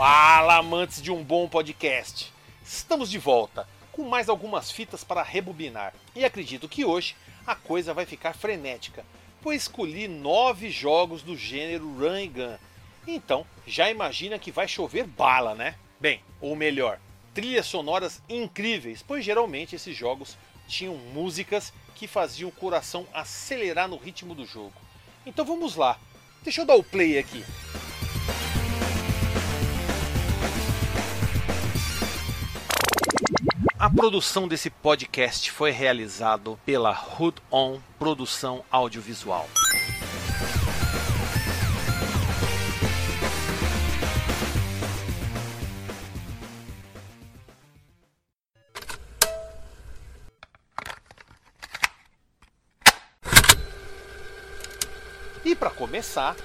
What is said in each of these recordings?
Fala, amantes de um bom podcast! Estamos de volta com mais algumas fitas para rebobinar e acredito que hoje a coisa vai ficar frenética, pois escolhi nove jogos do gênero Run and Gun. Então já imagina que vai chover bala, né? Bem, ou melhor, trilhas sonoras incríveis, pois geralmente esses jogos tinham músicas que faziam o coração acelerar no ritmo do jogo. Então vamos lá, deixa eu dar o play aqui. A produção desse podcast foi realizado pela Hood On Produção Audiovisual. E para começar,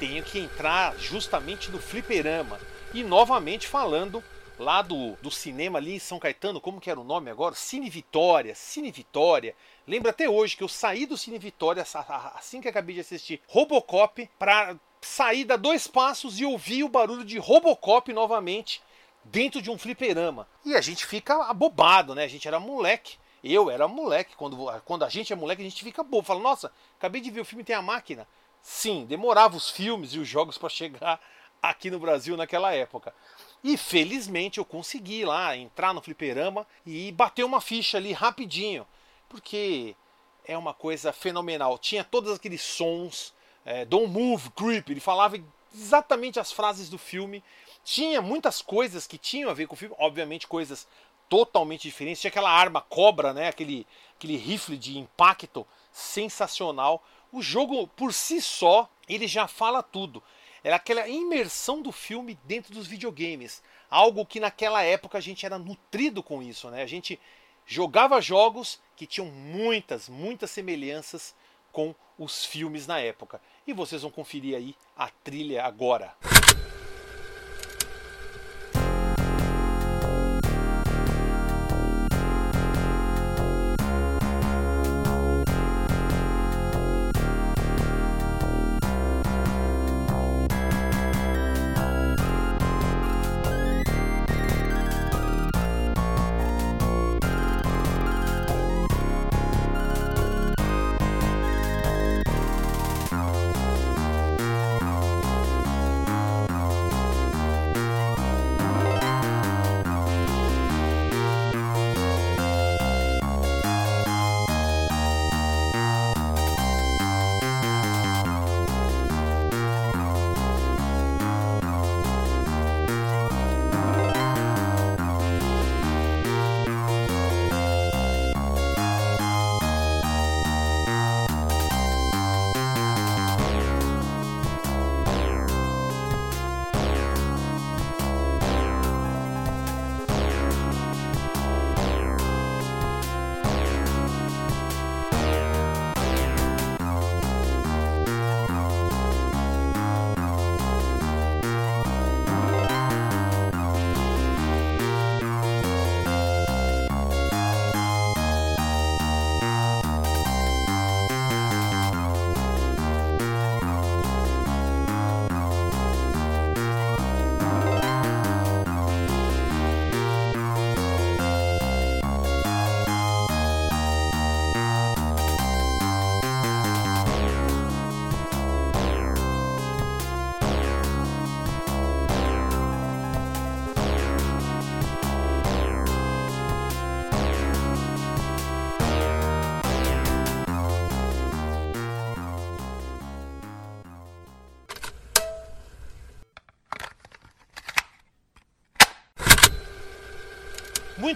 tenho que entrar justamente no fliperama e novamente falando lá do, do cinema ali em São Caetano, como que era o nome agora? Cine Vitória, Cine Vitória. Lembro até hoje que eu saí do Cine Vitória assim que acabei de assistir Robocop para sair da dois passos e ouvir o barulho de Robocop novamente dentro de um fliperama. E a gente fica abobado, né? A gente era moleque. Eu era moleque. Quando, quando a gente é moleque, a gente fica bobo. Fala, nossa, acabei de ver o filme tem a máquina. Sim, demorava os filmes e os jogos para chegar aqui no Brasil naquela época. E felizmente eu consegui lá entrar no fliperama e bater uma ficha ali rapidinho, porque é uma coisa fenomenal. Tinha todos aqueles sons, é, Don't Move, Creep, ele falava exatamente as frases do filme. Tinha muitas coisas que tinham a ver com o filme, obviamente coisas totalmente diferentes. Tinha aquela arma cobra, né? aquele, aquele rifle de impacto sensacional. O jogo por si só, ele já fala tudo. Era aquela imersão do filme dentro dos videogames. Algo que naquela época a gente era nutrido com isso, né? A gente jogava jogos que tinham muitas, muitas semelhanças com os filmes na época. E vocês vão conferir aí a trilha agora.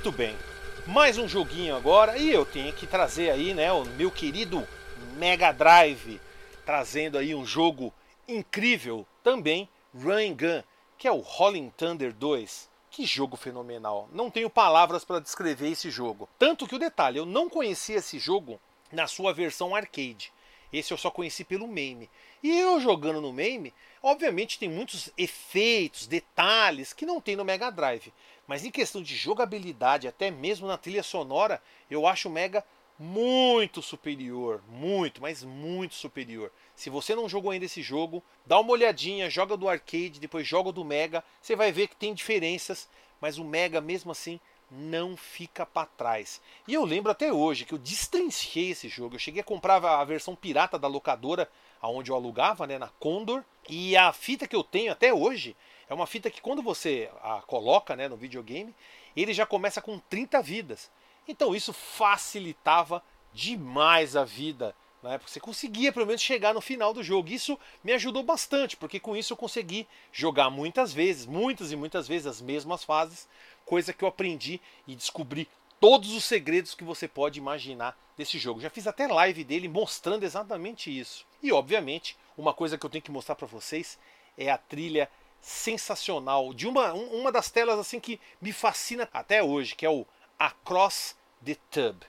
Muito bem, mais um joguinho agora e eu tenho que trazer aí, né, o meu querido Mega Drive, trazendo aí um jogo incrível também, Run Gun, que é o Rolling Thunder 2. Que jogo fenomenal! Não tenho palavras para descrever esse jogo. Tanto que o detalhe, eu não conhecia esse jogo na sua versão arcade. Esse eu só conheci pelo meme. E eu jogando no meme, obviamente tem muitos efeitos, detalhes que não tem no Mega Drive. Mas em questão de jogabilidade, até mesmo na trilha sonora, eu acho o Mega muito superior, muito, mas muito superior. Se você não jogou ainda esse jogo, dá uma olhadinha, joga do arcade, depois joga do Mega, você vai ver que tem diferenças, mas o Mega mesmo assim não fica para trás. E eu lembro até hoje que eu destrinchei esse jogo. Eu cheguei a comprar a versão pirata da locadora, aonde eu alugava, né, na Condor, e a fita que eu tenho até hoje é uma fita que quando você a coloca, né, no videogame, ele já começa com 30 vidas. Então isso facilitava demais a vida né? Porque você conseguia pelo menos chegar no final do jogo. Isso me ajudou bastante, porque com isso eu consegui jogar muitas vezes, muitas e muitas vezes as mesmas fases, coisa que eu aprendi e descobri todos os segredos que você pode imaginar desse jogo. Já fiz até live dele mostrando exatamente isso. E obviamente, uma coisa que eu tenho que mostrar para vocês é a trilha sensacional de uma, uma das telas assim que me fascina até hoje, que é o Across the Tub.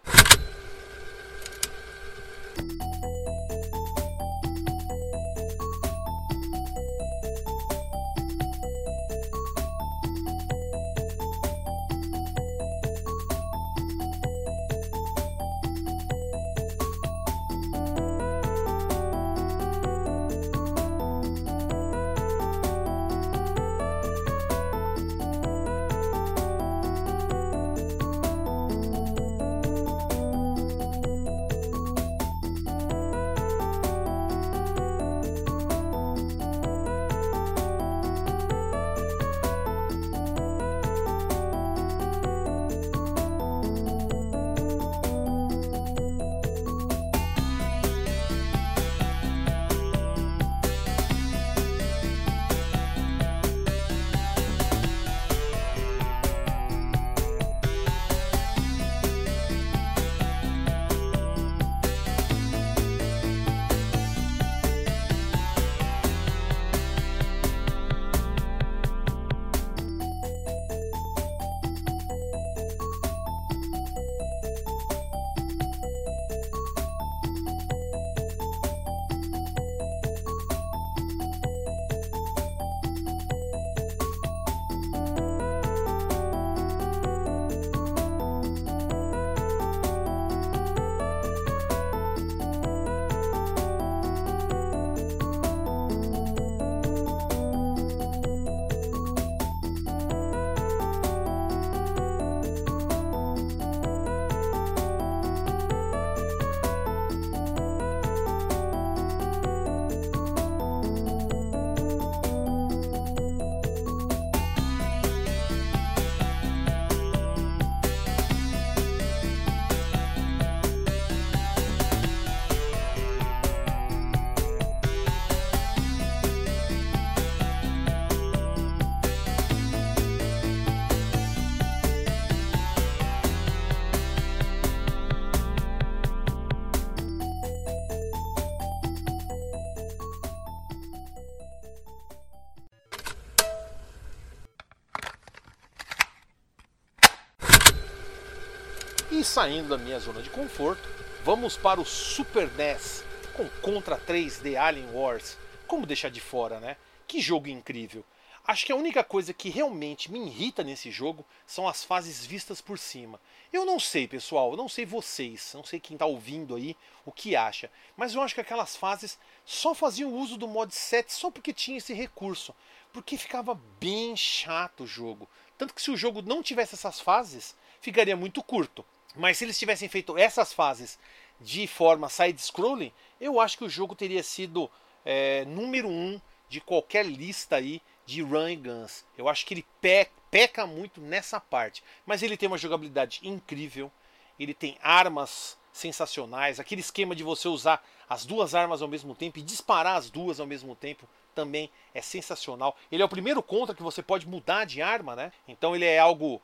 Saindo da minha zona de conforto, vamos para o Super NES com Contra 3D Alien Wars. Como deixar de fora, né? Que jogo incrível! Acho que a única coisa que realmente me irrita nesse jogo são as fases vistas por cima. Eu não sei, pessoal, eu não sei vocês, não sei quem está ouvindo aí o que acha, mas eu acho que aquelas fases só faziam uso do mod 7 só porque tinha esse recurso, porque ficava bem chato o jogo. Tanto que se o jogo não tivesse essas fases, ficaria muito curto. Mas se eles tivessem feito essas fases de forma side-scrolling, eu acho que o jogo teria sido é, número um de qualquer lista aí de run and guns. Eu acho que ele pe peca muito nessa parte, mas ele tem uma jogabilidade incrível, ele tem armas sensacionais, aquele esquema de você usar as duas armas ao mesmo tempo e disparar as duas ao mesmo tempo também é sensacional. Ele é o primeiro contra que você pode mudar de arma, né? Então ele é algo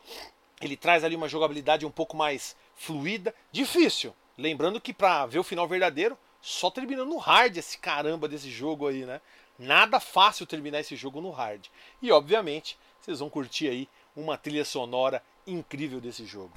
ele traz ali uma jogabilidade um pouco mais fluida, difícil. Lembrando que para ver o final verdadeiro, só terminando no hard esse caramba desse jogo aí, né? Nada fácil terminar esse jogo no hard. E obviamente, vocês vão curtir aí uma trilha sonora incrível desse jogo.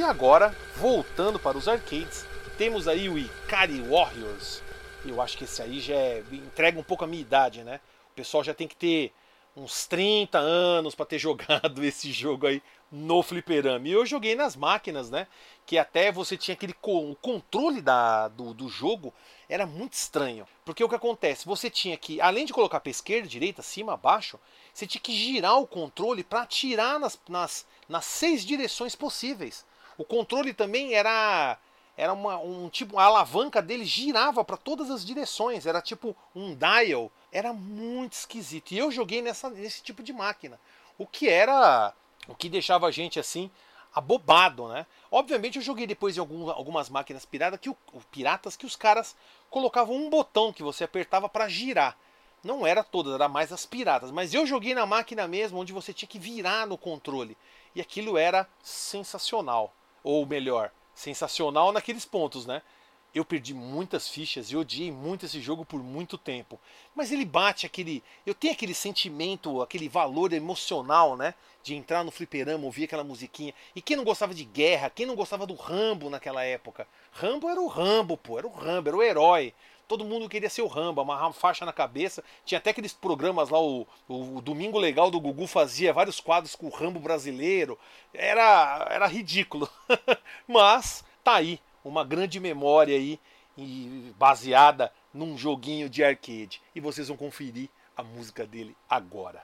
E agora, voltando para os arcades, temos aí o Ikari Warriors. Eu acho que esse aí já é, entrega um pouco a minha idade, né? O pessoal já tem que ter uns 30 anos para ter jogado esse jogo aí no fliperama. E eu joguei nas máquinas, né? Que até você tinha aquele o controle da, do, do jogo era muito estranho. Porque o que acontece? Você tinha que, além de colocar para esquerda, direita, cima, abaixo, você tinha que girar o controle para atirar nas, nas, nas seis direções possíveis. O controle também era era uma, um tipo a alavanca dele girava para todas as direções, era tipo um dial, era muito esquisito. E eu joguei nessa, nesse tipo de máquina, o que era o que deixava a gente assim abobado, né? Obviamente eu joguei depois em algum, algumas máquinas pirata que o, piratas que os caras colocavam um botão que você apertava para girar. Não era todas, era mais as piratas. Mas eu joguei na máquina mesmo, onde você tinha que virar no controle. E aquilo era sensacional ou melhor, sensacional naqueles pontos, né? Eu perdi muitas fichas e odiei muito esse jogo por muito tempo. Mas ele bate aquele. Eu tenho aquele sentimento, aquele valor emocional, né? De entrar no fliperama, ouvir aquela musiquinha. E quem não gostava de guerra, quem não gostava do Rambo naquela época? Rambo era o Rambo, pô, era o Rambo, era o herói. Todo mundo queria ser o Rambo, amarrar uma faixa na cabeça. Tinha até aqueles programas lá, o, o Domingo Legal do Gugu fazia vários quadros com o Rambo brasileiro. Era, era ridículo. Mas tá aí, uma grande memória aí, baseada num joguinho de arcade. E vocês vão conferir a música dele agora.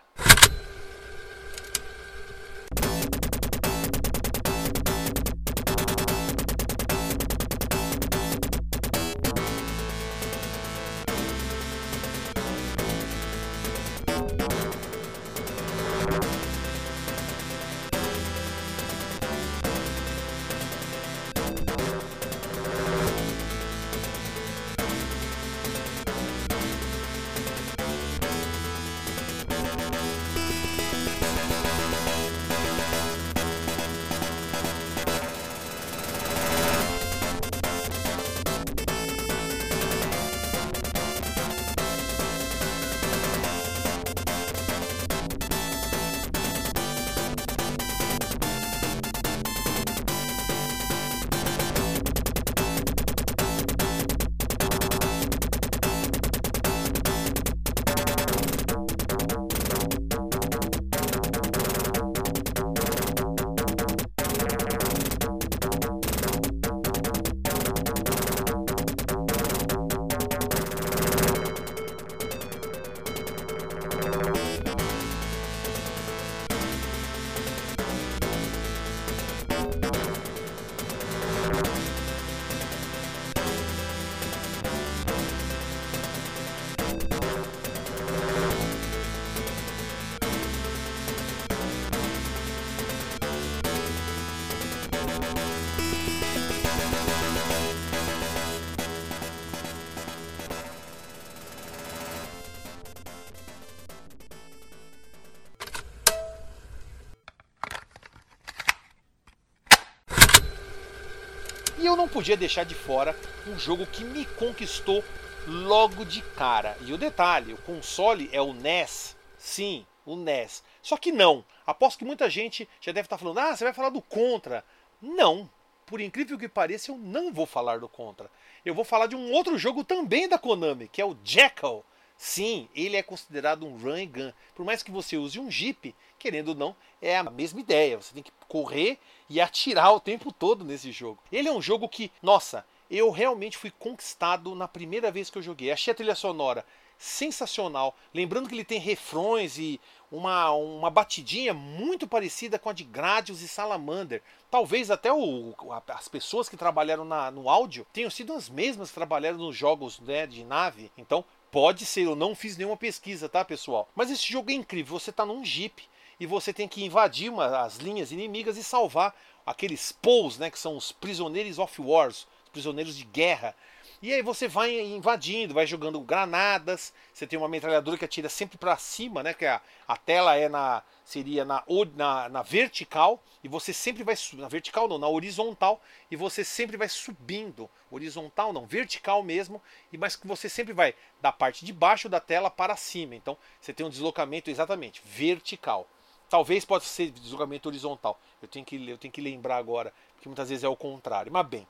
Podia deixar de fora um jogo que me conquistou logo de cara. E o detalhe, o console é o NES. Sim, o NES. Só que não. Aposto que muita gente já deve estar falando: ah, você vai falar do Contra. Não. Por incrível que pareça, eu não vou falar do Contra. Eu vou falar de um outro jogo também da Konami, que é o Jackal. Sim, ele é considerado um run and gun. Por mais que você use um Jeep, querendo ou não, é a mesma ideia. Você tem que correr e atirar o tempo todo nesse jogo. Ele é um jogo que, nossa, eu realmente fui conquistado na primeira vez que eu joguei. Achei a trilha sonora sensacional. Lembrando que ele tem refrões e uma, uma batidinha muito parecida com a de Gradius e Salamander. Talvez até o, as pessoas que trabalharam na, no áudio tenham sido as mesmas que trabalharam nos jogos né, de nave. Então pode ser, eu não fiz nenhuma pesquisa, tá pessoal? Mas esse jogo é incrível. Você está num jeep e você tem que invadir uma, as linhas inimigas e salvar aqueles Pols, né, que são os prisioneiros of wars, os prisioneiros de guerra e aí você vai invadindo, vai jogando granadas. Você tem uma metralhadora que atira sempre para cima, né? Que a, a tela é na seria na, na, na vertical e você sempre vai na vertical não, na horizontal e você sempre vai subindo, horizontal não, vertical mesmo, e mas que você sempre vai da parte de baixo da tela para cima. Então você tem um deslocamento exatamente vertical. Talvez possa ser deslocamento horizontal. Eu tenho que eu tenho que lembrar agora, porque muitas vezes é o contrário. Mas bem,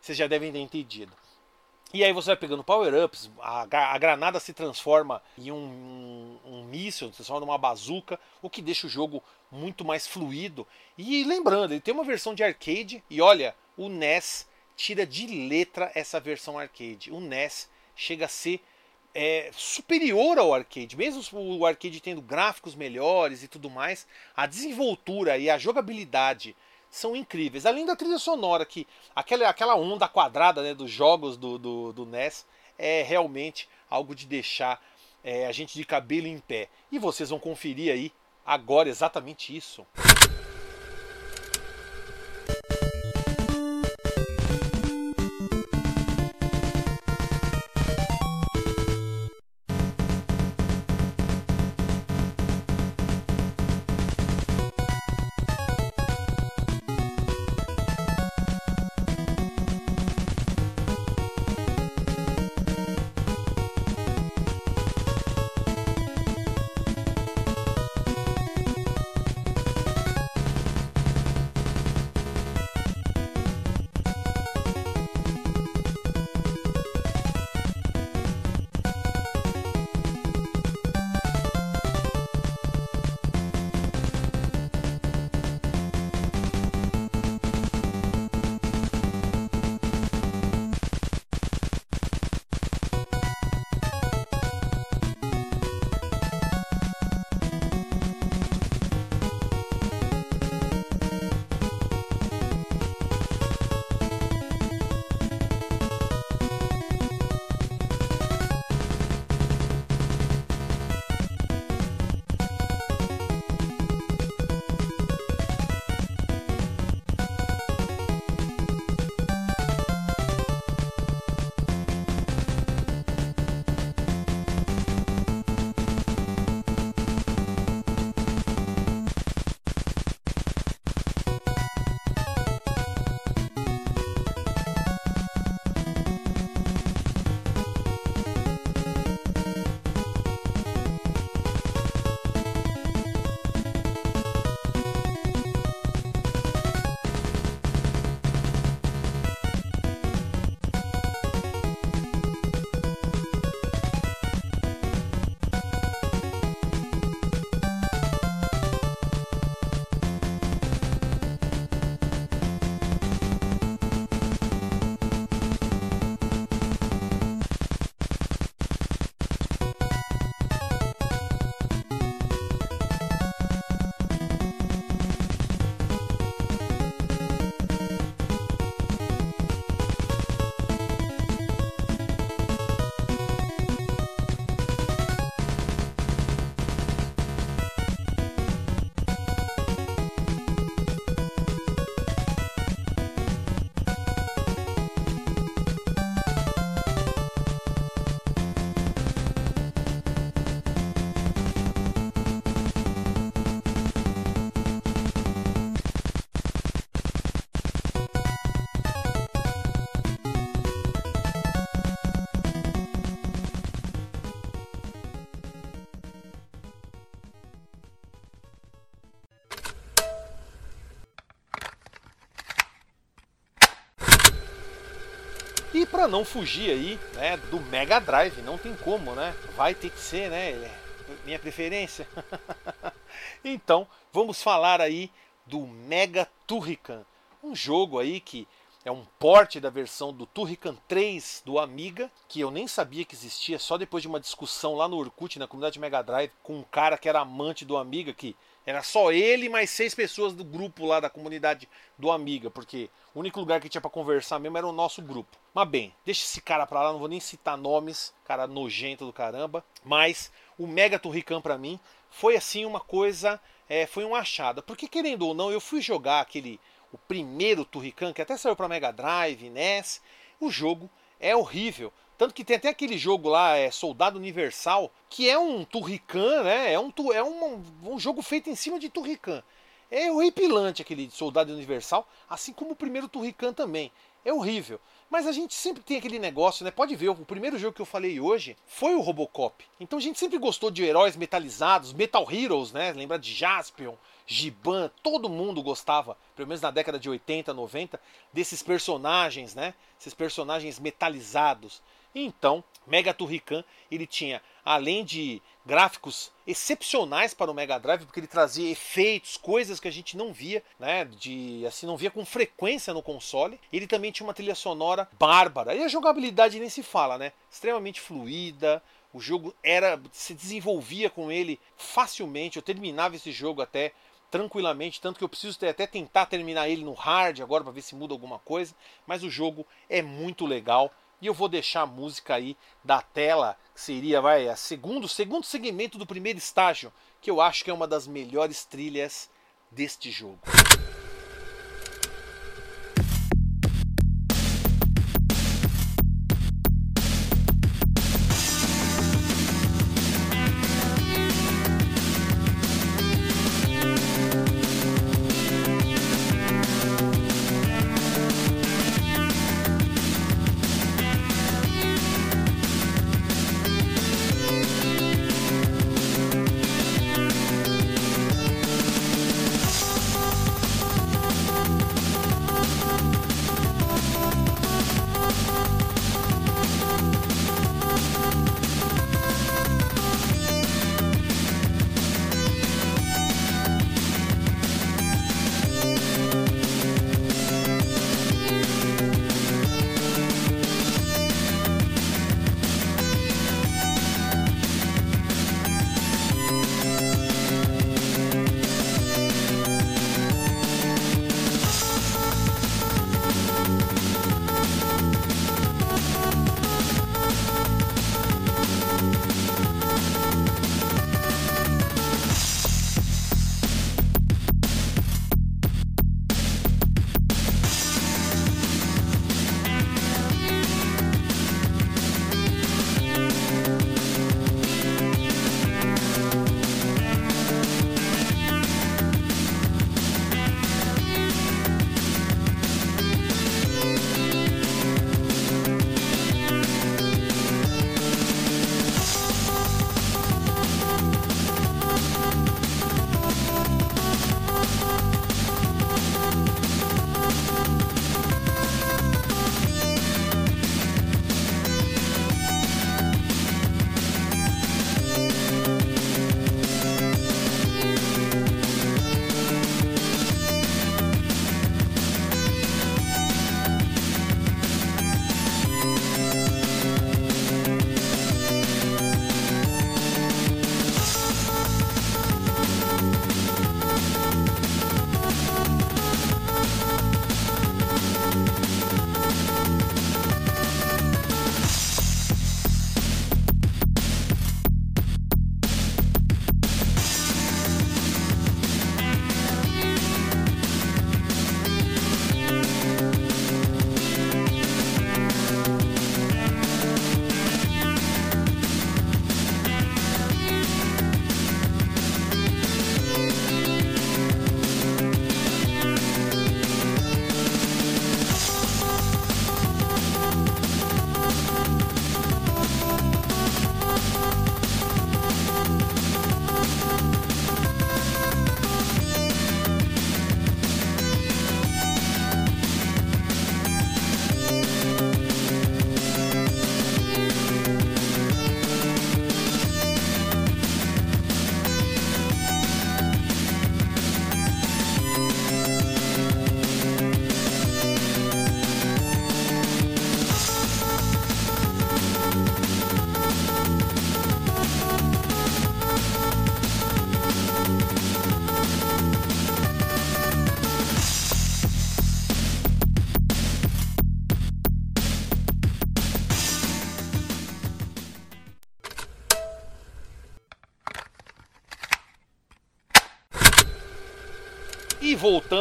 vocês já devem ter entendido. E aí você vai pegando power-ups, a, a, granada se transforma em um, um, um míssil, se transforma numa bazuca, o que deixa o jogo muito mais fluido. E lembrando, ele tem uma versão de arcade, e olha, o NES tira de letra essa versão arcade. O NES chega a ser é, superior ao arcade, mesmo o arcade tendo gráficos melhores e tudo mais, a desenvoltura e a jogabilidade são incríveis. Além da trilha sonora, que aquela, aquela onda quadrada né, dos jogos do, do, do NES é realmente algo de deixar é, a gente de cabelo em pé. E vocês vão conferir aí agora exatamente isso. Para não fugir aí, né, do Mega Drive, não tem como, né? Vai ter que ser, né? É minha preferência. então, vamos falar aí do Mega Turrican, um jogo aí que é um porte da versão do Turrican 3 do Amiga, que eu nem sabia que existia, só depois de uma discussão lá no Orkut, na comunidade Mega Drive, com um cara que era amante do Amiga, que era só ele e mais seis pessoas do grupo lá da comunidade do Amiga, porque o único lugar que tinha para conversar mesmo era o nosso grupo. Mas bem, deixa esse cara pra lá, não vou nem citar nomes, cara nojento do caramba. Mas o Mega Turrican para mim foi assim uma coisa, é, foi um achado. Porque querendo ou não, eu fui jogar aquele, o primeiro Turrican, que até saiu para Mega Drive, NES. O jogo é horrível. Tanto que tem até aquele jogo lá, é Soldado Universal, que é um Turrican, né? É um, é um, um jogo feito em cima de Turrican. É horripilante aquele Soldado Universal, assim como o primeiro Turrican também. É horrível. Mas a gente sempre tem aquele negócio, né? Pode ver, o primeiro jogo que eu falei hoje foi o Robocop. Então a gente sempre gostou de heróis metalizados, Metal Heroes, né? Lembra de Jaspion, Giban, todo mundo gostava, pelo menos na década de 80, 90, desses personagens, né? Esses personagens metalizados. Então, Mega Turrican, ele tinha, além de gráficos excepcionais para o Mega Drive, porque ele trazia efeitos, coisas que a gente não via, né, de assim não via com frequência no console. Ele também tinha uma trilha sonora bárbara. E a jogabilidade nem se fala, né? Extremamente fluida. O jogo era se desenvolvia com ele facilmente. Eu terminava esse jogo até tranquilamente, tanto que eu preciso até tentar terminar ele no hard agora para ver se muda alguma coisa, mas o jogo é muito legal. E eu vou deixar a música aí da tela, que seria vai, a segundo, segundo segmento do primeiro estágio, que eu acho que é uma das melhores trilhas deste jogo.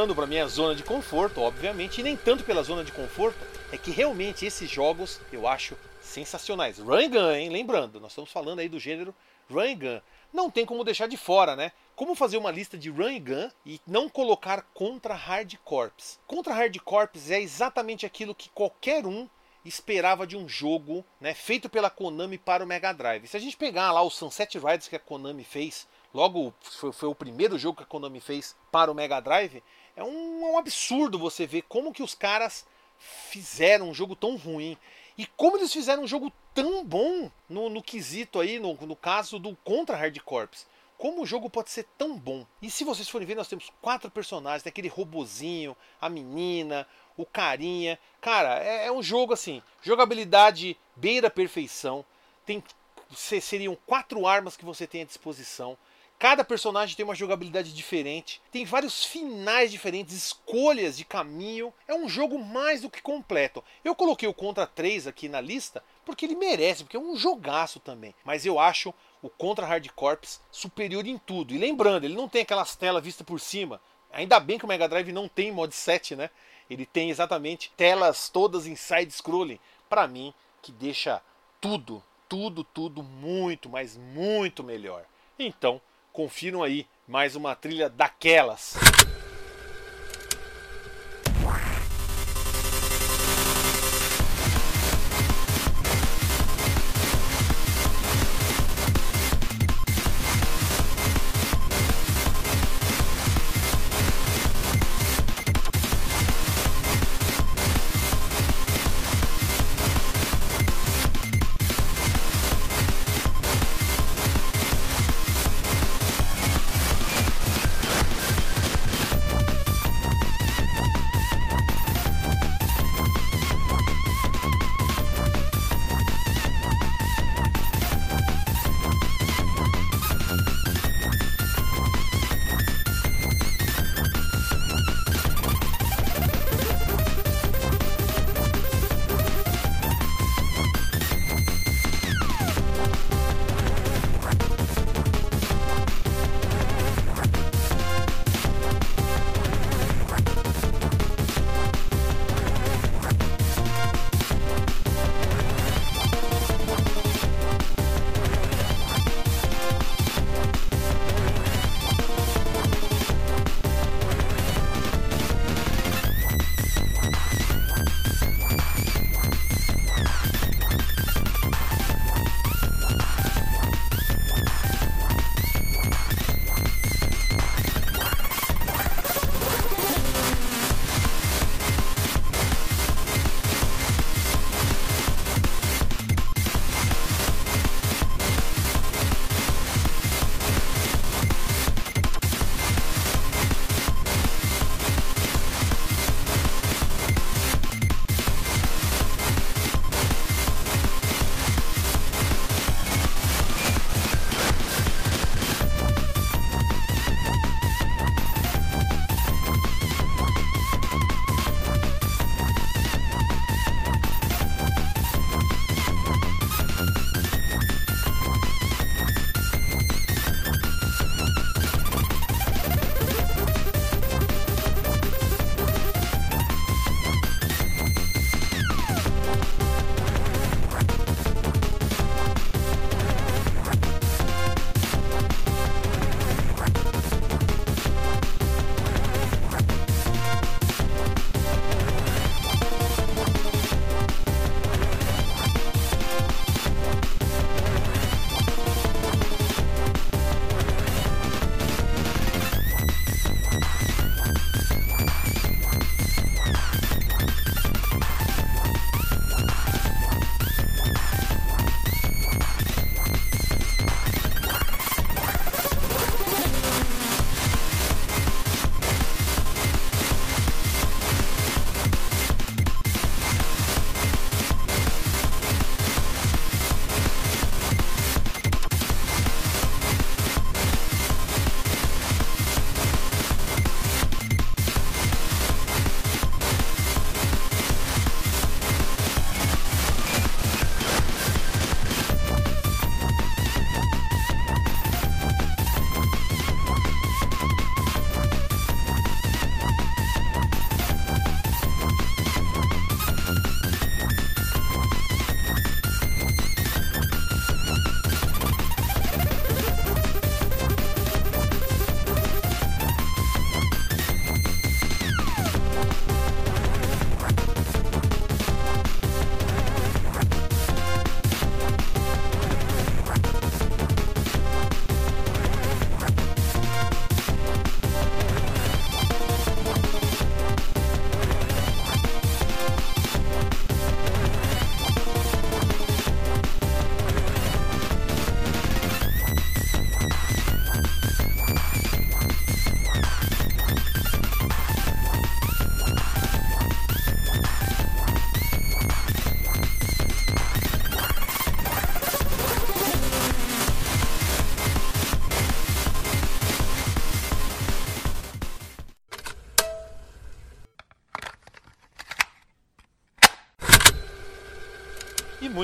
Voltando para minha zona de conforto, obviamente, e nem tanto pela zona de conforto, é que realmente esses jogos eu acho sensacionais. Run Gun, hein? Lembrando, nós estamos falando aí do gênero Run Gun. Não tem como deixar de fora, né? Como fazer uma lista de Run Gun e não colocar contra Hard Corps? Contra Hard Corps é exatamente aquilo que qualquer um esperava de um jogo né, feito pela Konami para o Mega Drive. Se a gente pegar lá o Sunset Riders que a Konami fez, logo foi, foi o primeiro jogo que a Konami fez para o Mega Drive, é um, é um absurdo você ver como que os caras fizeram um jogo tão ruim. E como eles fizeram um jogo tão bom no, no quesito aí, no, no caso do Contra Hard Corps. Como o jogo pode ser tão bom? E se vocês forem ver, nós temos quatro personagens: aquele robozinho, a menina, o carinha. Cara, é, é um jogo assim, jogabilidade beira perfeição. Tem seriam quatro armas que você tem à disposição. Cada personagem tem uma jogabilidade diferente, tem vários finais diferentes, escolhas de caminho. É um jogo mais do que completo. Eu coloquei o Contra 3 aqui na lista porque ele merece, porque é um jogaço também. Mas eu acho o Contra Hard Corps superior em tudo. E lembrando, ele não tem aquelas telas vistas por cima. Ainda bem que o Mega Drive não tem mod 7, né? Ele tem exatamente telas todas em side scrolling. Para mim, que deixa tudo, tudo, tudo muito, mas muito melhor. Então, confiram aí mais uma trilha daquelas.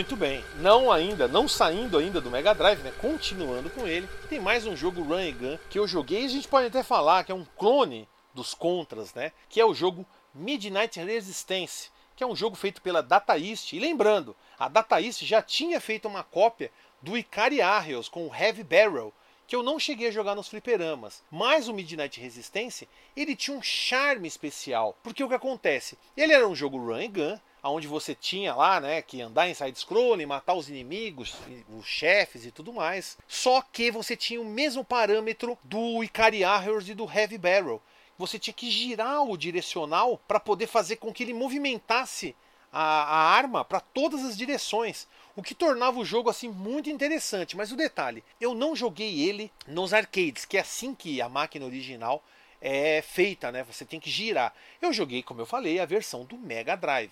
Muito bem. Não ainda, não saindo ainda do Mega Drive, né? Continuando com ele, tem mais um jogo Run and Gun que eu joguei. E a gente pode até falar que é um clone dos Contras, né? Que é o jogo Midnight Resistance, que é um jogo feito pela Data East. E lembrando, a Data East já tinha feito uma cópia do Ikari Arreos com o Heavy Barrel, que eu não cheguei a jogar nos fliperamas. Mas o Midnight Resistance, ele tinha um charme especial. Porque o que acontece? Ele era um jogo run and gun, onde você tinha lá, né, que andar em side-scrolling, matar os inimigos, os chefes e tudo mais. Só que você tinha o mesmo parâmetro do Ikari Arrows e do Heavy Barrel. Você tinha que girar o direcional para poder fazer com que ele movimentasse a, a arma para todas as direções, o que tornava o jogo assim muito interessante. Mas o detalhe, eu não joguei ele nos arcades, que é assim que a máquina original é feita, né? Você tem que girar. Eu joguei, como eu falei, a versão do Mega Drive.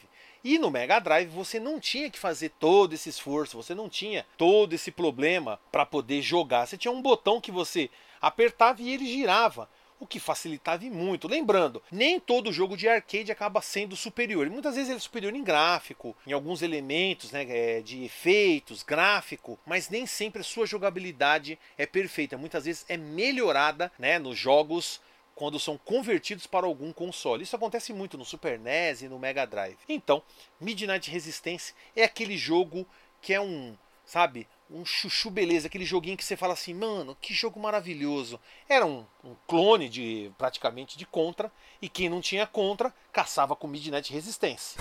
E no Mega Drive você não tinha que fazer todo esse esforço, você não tinha todo esse problema para poder jogar. Você tinha um botão que você apertava e ele girava o que facilitava muito. Lembrando, nem todo jogo de arcade acaba sendo superior. Muitas vezes ele é superior em gráfico, em alguns elementos né, é, de efeitos, gráfico, mas nem sempre a sua jogabilidade é perfeita. Muitas vezes é melhorada né, nos jogos quando são convertidos para algum console. Isso acontece muito no Super NES e no Mega Drive. Então, Midnight Resistance é aquele jogo que é um, sabe, um chuchu beleza, aquele joguinho que você fala assim, mano, que jogo maravilhoso. Era um, um, clone de praticamente de Contra, e quem não tinha Contra caçava com Midnight Resistance.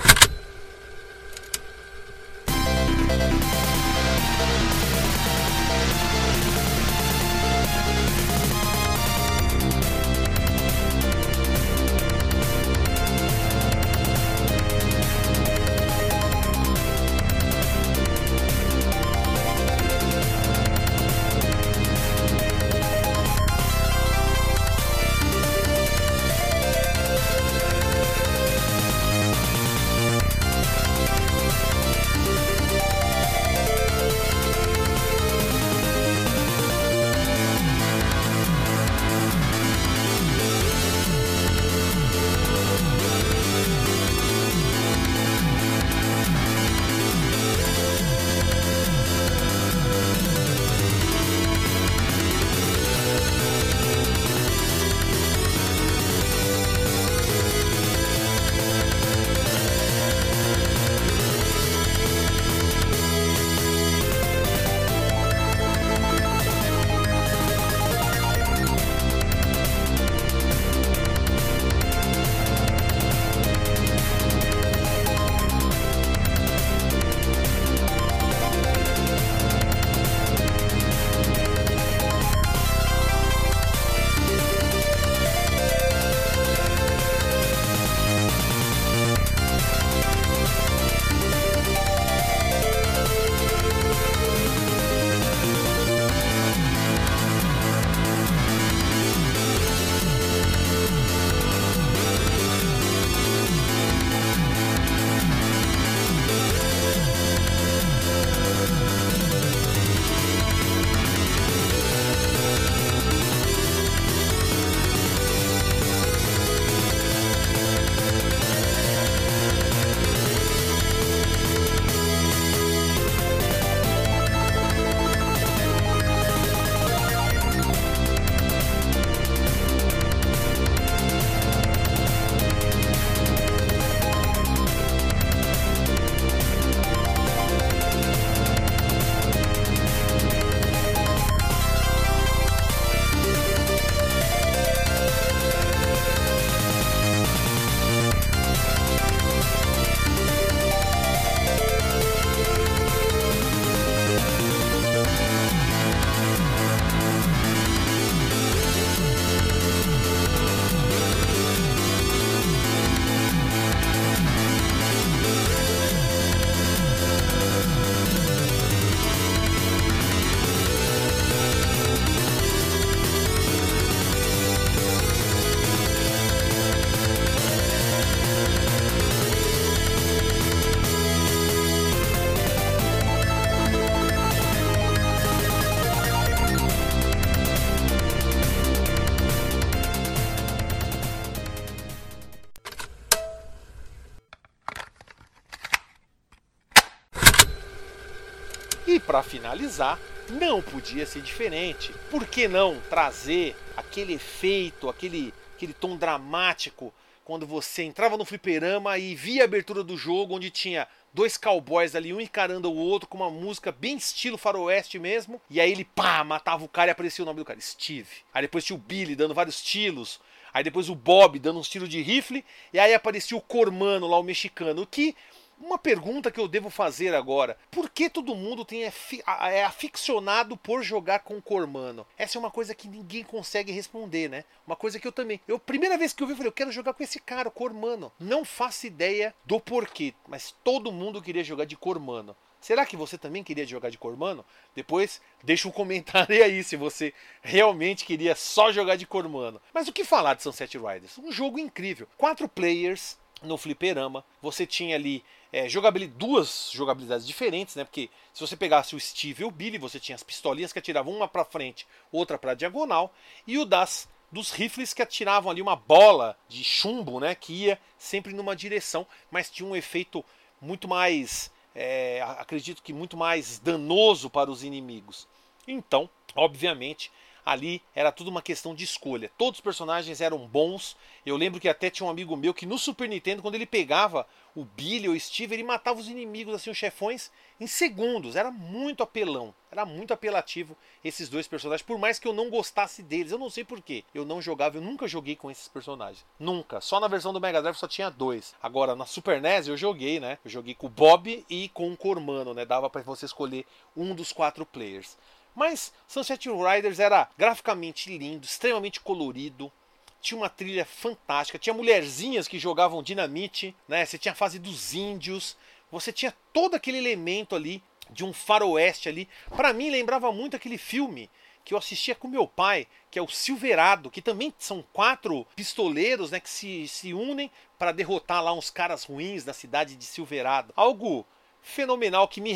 Para finalizar, não podia ser diferente. Por que não trazer aquele efeito, aquele, aquele tom dramático quando você entrava no fliperama e via a abertura do jogo onde tinha dois cowboys ali, um encarando o outro com uma música bem estilo faroeste mesmo. E aí ele pá, matava o cara e aparecia o nome do cara, Steve. Aí depois tinha o Billy dando vários tiros. Aí depois o Bob dando uns tiros de rifle. E aí aparecia o Cormano lá, o mexicano. Que uma pergunta que eu devo fazer agora: por que todo mundo tem é aficionado por jogar com Cormano? Essa é uma coisa que ninguém consegue responder, né? Uma coisa que eu também. Eu primeira vez que eu vi, eu falei, eu quero jogar com esse cara, Cormano. Não faço ideia do porquê, mas todo mundo queria jogar de Cormano. Será que você também queria jogar de Cormano? Depois deixa um comentário aí se você realmente queria só jogar de Cormano. Mas o que falar de Sunset Riders? Um jogo incrível. Quatro players no fliperama. Você tinha ali é, jogabilidade, duas jogabilidades diferentes, né? Porque se você pegasse o Steve e o Billy, você tinha as pistolinhas que atiravam uma para frente, outra para diagonal, e o das dos rifles que atiravam ali uma bola de chumbo, né? Que ia sempre numa direção, mas tinha um efeito muito mais, é, acredito que muito mais danoso para os inimigos. Então, obviamente, ali era tudo uma questão de escolha. Todos os personagens eram bons. Eu lembro que até tinha um amigo meu que no Super Nintendo, quando ele pegava o Billy ou o Steve, ele matava os inimigos, assim, os chefões, em segundos. Era muito apelão. Era muito apelativo esses dois personagens, por mais que eu não gostasse deles. Eu não sei porquê. Eu não jogava, eu nunca joguei com esses personagens. Nunca. Só na versão do Mega Drive só tinha dois. Agora, na Super NES eu joguei, né? Eu joguei com o Bob e com o Cormano, né? Dava para você escolher um dos quatro players. Mas Sunset Riders era graficamente lindo, extremamente colorido, tinha uma trilha fantástica, tinha mulherzinhas que jogavam dinamite, né? Você tinha a fase dos índios, você tinha todo aquele elemento ali de um faroeste ali. Para mim lembrava muito aquele filme que eu assistia com meu pai, que é o Silverado, que também são quatro pistoleiros, né, que se, se unem para derrotar lá uns caras ruins da cidade de Silverado. Algo fenomenal que me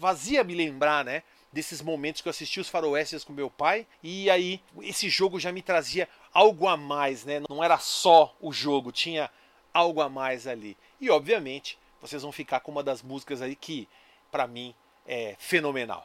fazia me lembrar, né, desses momentos que eu assisti os faroestes com meu pai e aí esse jogo já me trazia algo a mais, né? Não era só o jogo, tinha algo a mais ali. E obviamente, vocês vão ficar com uma das músicas aí que para mim é fenomenal.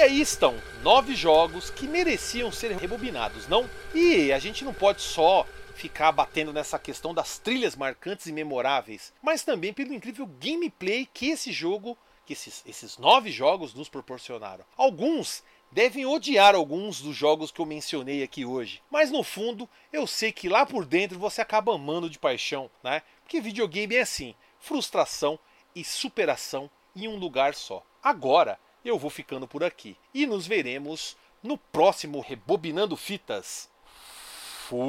E aí estão nove jogos que mereciam ser rebobinados, não? E a gente não pode só ficar batendo nessa questão das trilhas marcantes e memoráveis, mas também pelo incrível gameplay que esse jogo, que esses, esses nove jogos nos proporcionaram. Alguns devem odiar alguns dos jogos que eu mencionei aqui hoje, mas no fundo eu sei que lá por dentro você acaba amando de paixão, né? Porque videogame é assim, frustração e superação em um lugar só. Agora eu vou ficando por aqui e nos veremos no próximo Rebobinando Fitas. Fui!